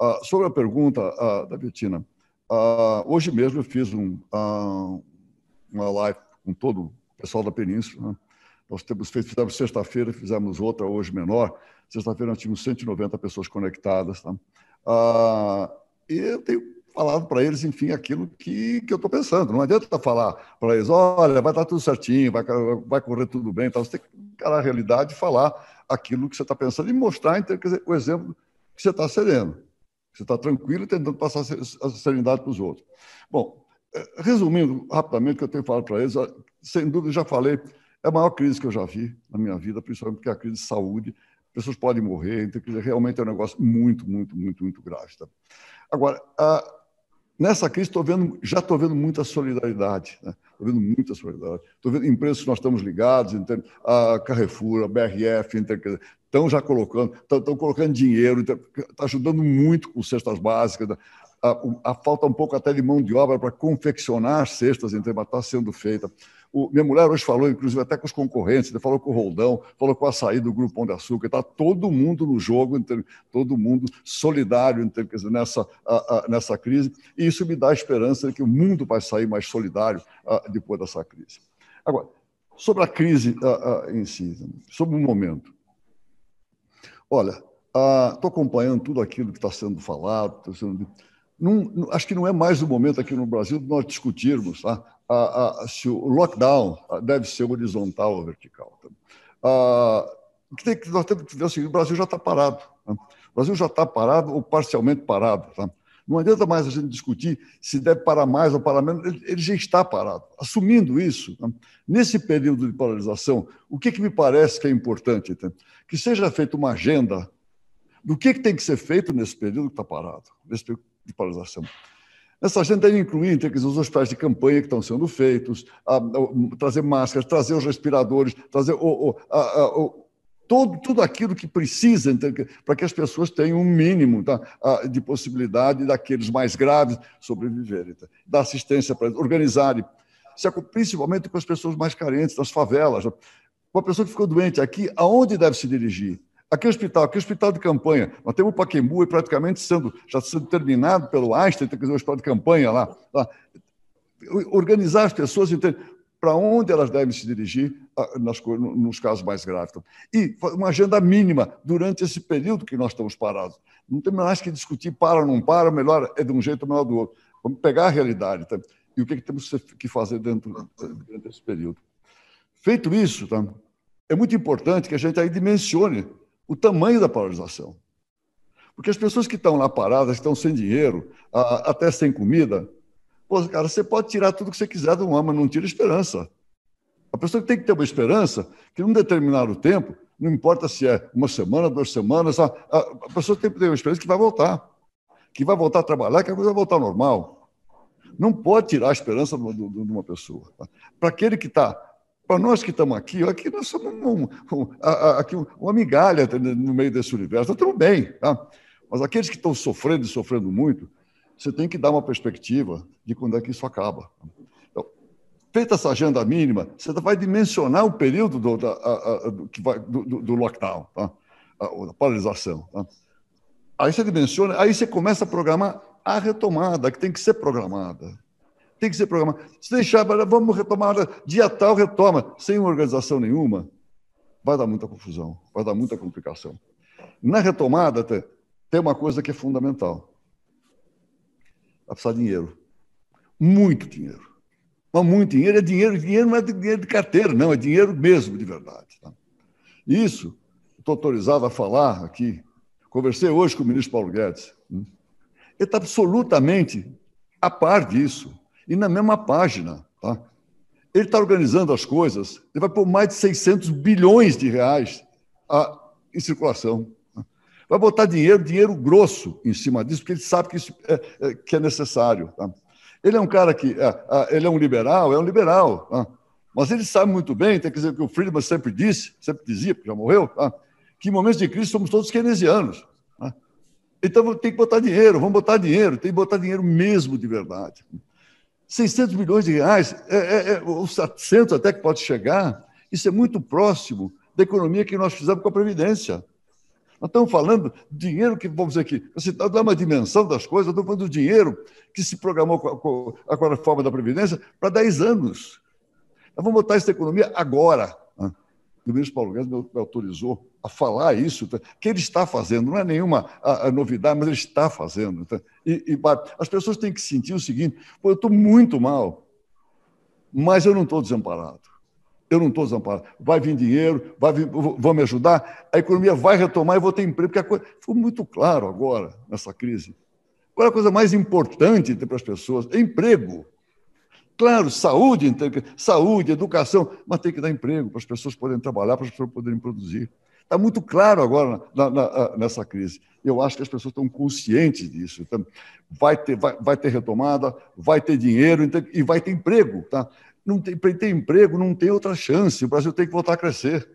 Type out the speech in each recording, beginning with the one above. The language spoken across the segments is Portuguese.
Uh, sobre a pergunta uh, da Betina, uh, hoje mesmo eu fiz um, uma live com todo o pessoal da Península. Né? Nós temos feito, fizemos sexta-feira, fizemos outra hoje menor. Sexta-feira nós tínhamos 190 pessoas conectadas. Tá? e eu tenho falado para eles, enfim, aquilo que, que eu estou pensando. Não adianta falar para eles, olha, vai estar tudo certinho, vai, vai correr tudo bem. Então, você tem que encarar a realidade e falar aquilo que você está pensando e mostrar então, dizer, o exemplo que você está sereno. Você está tranquilo tentando passar a serenidade para os outros. Bom, eh, resumindo rapidamente o que eu tenho falado para eles, sem dúvida, já falei, é a maior crise que eu já vi na minha vida, principalmente porque é a crise de saúde. Pessoas podem morrer, então, realmente é um negócio muito, muito, muito, muito grave. Tá? Agora, a, Nessa crise, estou vendo, já estou vendo muita solidariedade. Estou né? vendo muita solidariedade. Estou vendo empresas que nós estamos ligados, a Carrefour, a BRF, estão já colocando, estão, estão colocando dinheiro, está ajudando muito com cestas básicas. Né? A, a, falta um pouco até de mão de obra para confeccionar cestas, mas está sendo feita. O, minha mulher hoje falou, inclusive, até com os concorrentes, ele falou com o Roldão, falou com a saída do Grupo Pão de Açúcar, está todo mundo no jogo, todo mundo solidário dizer, nessa, nessa crise, e isso me dá a esperança de que o mundo vai sair mais solidário depois dessa crise. Agora, sobre a crise em si, sobre o momento. Olha, estou acompanhando tudo aquilo que está sendo falado, está sendo acho que não é mais o momento aqui no Brasil de nós discutirmos tá? a, a, se o lockdown deve ser horizontal ou vertical. Tá? que tem, nós temos que ver o seguinte: o Brasil já está parado. Tá? O Brasil já está parado ou parcialmente parado. Tá? Não adianta mais a gente discutir se deve parar mais ou parar menos, ele, ele já está parado. Assumindo isso, tá? nesse período de paralisação, o que, que me parece que é importante? Tá? Que seja feita uma agenda do que, que tem que ser feito nesse período que está parado, nesse período de paralisação. Nessa agenda deve incluir então, os hospitais de campanha que estão sendo feitos, a, a, trazer máscaras, trazer os respiradores, trazer o, o, a, todo, tudo aquilo que precisa então, para que as pessoas tenham um mínimo tá, de possibilidade daqueles mais graves sobreviverem, tá, da assistência para organizarem, principalmente com as pessoas mais carentes, das favelas. Uma pessoa que ficou doente aqui, aonde deve se dirigir? Aqui é hospital, aqui é hospital de campanha. Nós temos o Paquembu praticamente sendo, já sendo terminado pelo Einstein, tem que fazer o hospital de campanha lá. lá. Organizar as pessoas para onde elas devem se dirigir nas, nos casos mais graves. E uma agenda mínima durante esse período que nós estamos parados. Não tem mais que discutir para ou não para, melhor é de um jeito ou melhor do outro. Vamos pegar a realidade tá? e o que, que temos que fazer dentro, dentro desse período. Feito isso, tá? é muito importante que a gente aí dimensione o tamanho da paralisação. Porque as pessoas que estão lá paradas, que estão sem dinheiro, até sem comida, pô, cara, você pode tirar tudo que você quiser do homem, mas não tira esperança. A pessoa tem que ter uma esperança que, num determinado tempo, não importa se é uma semana, duas semanas, a, a pessoa tem que ter uma esperança que vai voltar, que vai voltar a trabalhar, que a coisa vai voltar ao normal. Não pode tirar a esperança de uma pessoa. Tá? Para aquele que está para nós que estamos aqui, aqui nós somos um, um, uma migalha no meio desse universo. Estamos bem, tá? mas aqueles que estão sofrendo e sofrendo muito, você tem que dar uma perspectiva de quando é que isso acaba. Então, feita essa agenda mínima, você vai dimensionar o período do, da, a, a, do, vai, do, do lockdown, tá? a, da paralisação. Tá? Aí você dimensiona, aí você começa a programar a retomada, que tem que ser programada tem que ser programado. Se deixar, vamos retomar, dia tal retoma, sem organização nenhuma, vai dar muita confusão, vai dar muita complicação. Na retomada, tem uma coisa que é fundamental. Vai precisar de dinheiro. Muito dinheiro. Mas muito dinheiro é dinheiro, dinheiro não é dinheiro de carteira, não, é dinheiro mesmo, de verdade. Tá? Isso, estou autorizado a falar aqui. Conversei hoje com o ministro Paulo Guedes. Hum? Ele está absolutamente a par disso e na mesma página. Tá? Ele está organizando as coisas, ele vai pôr mais de 600 bilhões de reais a, em circulação. Tá? Vai botar dinheiro, dinheiro grosso em cima disso, porque ele sabe que isso é, é que é necessário. Tá? Ele é um cara que é, ele é um liberal, é um liberal, tá? mas ele sabe muito bem, tem que dizer que o Friedman sempre disse, sempre dizia, porque já morreu, tá? que em momentos de crise somos todos keynesianos. Tá? Então tem que botar dinheiro, vamos botar dinheiro, tem que botar dinheiro mesmo de verdade. 600 milhões de reais, é, é, é, ou 700 até que pode chegar, isso é muito próximo da economia que nós fizemos com a Previdência. Nós estamos falando dinheiro que, vamos dizer aqui, você dá uma dimensão das coisas, estamos falando do dinheiro que se programou com a, com a reforma da Previdência para 10 anos. Nós vamos botar essa economia agora. O ministro Paulo Guedes me autorizou a falar isso, tá? que ele está fazendo, não é nenhuma a, a novidade, mas ele está fazendo. Tá? E, e, as pessoas têm que sentir o seguinte: eu estou muito mal, mas eu não estou desamparado. Eu não estou desamparado. Vai vir dinheiro, vai vir, vão me ajudar, a economia vai retomar e vou ter emprego, porque a coisa ficou muito claro agora, nessa crise. Qual é a coisa mais importante para as pessoas? É emprego. Claro, saúde, saúde, educação, mas tem que dar emprego para as pessoas poderem trabalhar, para as pessoas poderem produzir. Está muito claro agora na, na, nessa crise. Eu acho que as pessoas estão conscientes disso. Então, vai, ter, vai, vai ter retomada, vai ter dinheiro então, e vai ter emprego. Tá? Não tem, para ter emprego não tem outra chance. O Brasil tem que voltar a crescer.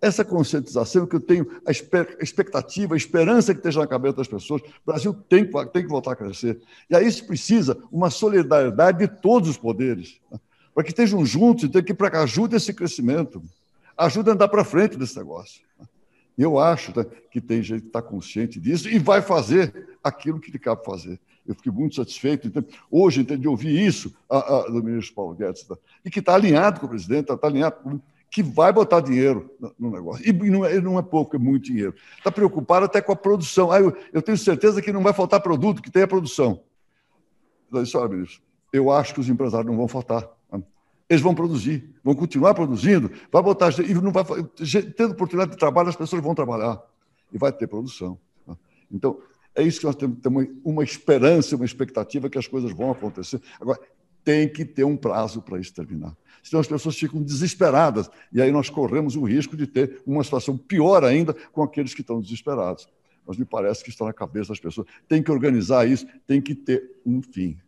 Essa conscientização que eu tenho, a expectativa, a esperança que esteja na cabeça das pessoas, o Brasil tem, tem que voltar a crescer. E aí isso precisa uma solidariedade de todos os poderes, né? para que estejam juntos e que para que ajude esse crescimento ajuda a andar para frente desse negócio. Eu acho né, que tem gente que está consciente disso e vai fazer aquilo que lhe cabe fazer. Eu fiquei muito satisfeito então, hoje de ouvir isso a, a, do ministro Paulo Guedes, tá? e que está alinhado com o presidente, está alinhado com que vai botar dinheiro no negócio. E não é, não é pouco, é muito dinheiro. Está preocupado até com a produção. Ah, eu, eu, tenho certeza que não vai faltar produto, que tem a produção. Disse, olha, ministro, eu acho que os empresários não vão faltar. Eles vão produzir, vão continuar produzindo, vai botar e não vai tendo oportunidade de trabalho, as pessoas vão trabalhar e vai ter produção. Então é isso que nós temos, temos uma esperança, uma expectativa que as coisas vão acontecer. Agora tem que ter um prazo para isso terminar. Senão as pessoas ficam desesperadas e aí nós corremos o risco de ter uma situação pior ainda com aqueles que estão desesperados. Mas me parece que está na cabeça das pessoas. Tem que organizar isso, tem que ter um fim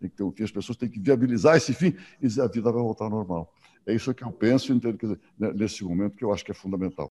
tem que ter um fim, as pessoas têm que viabilizar esse fim e a vida vai voltar ao normal. É isso que eu penso dizer, nesse momento que eu acho que é fundamental.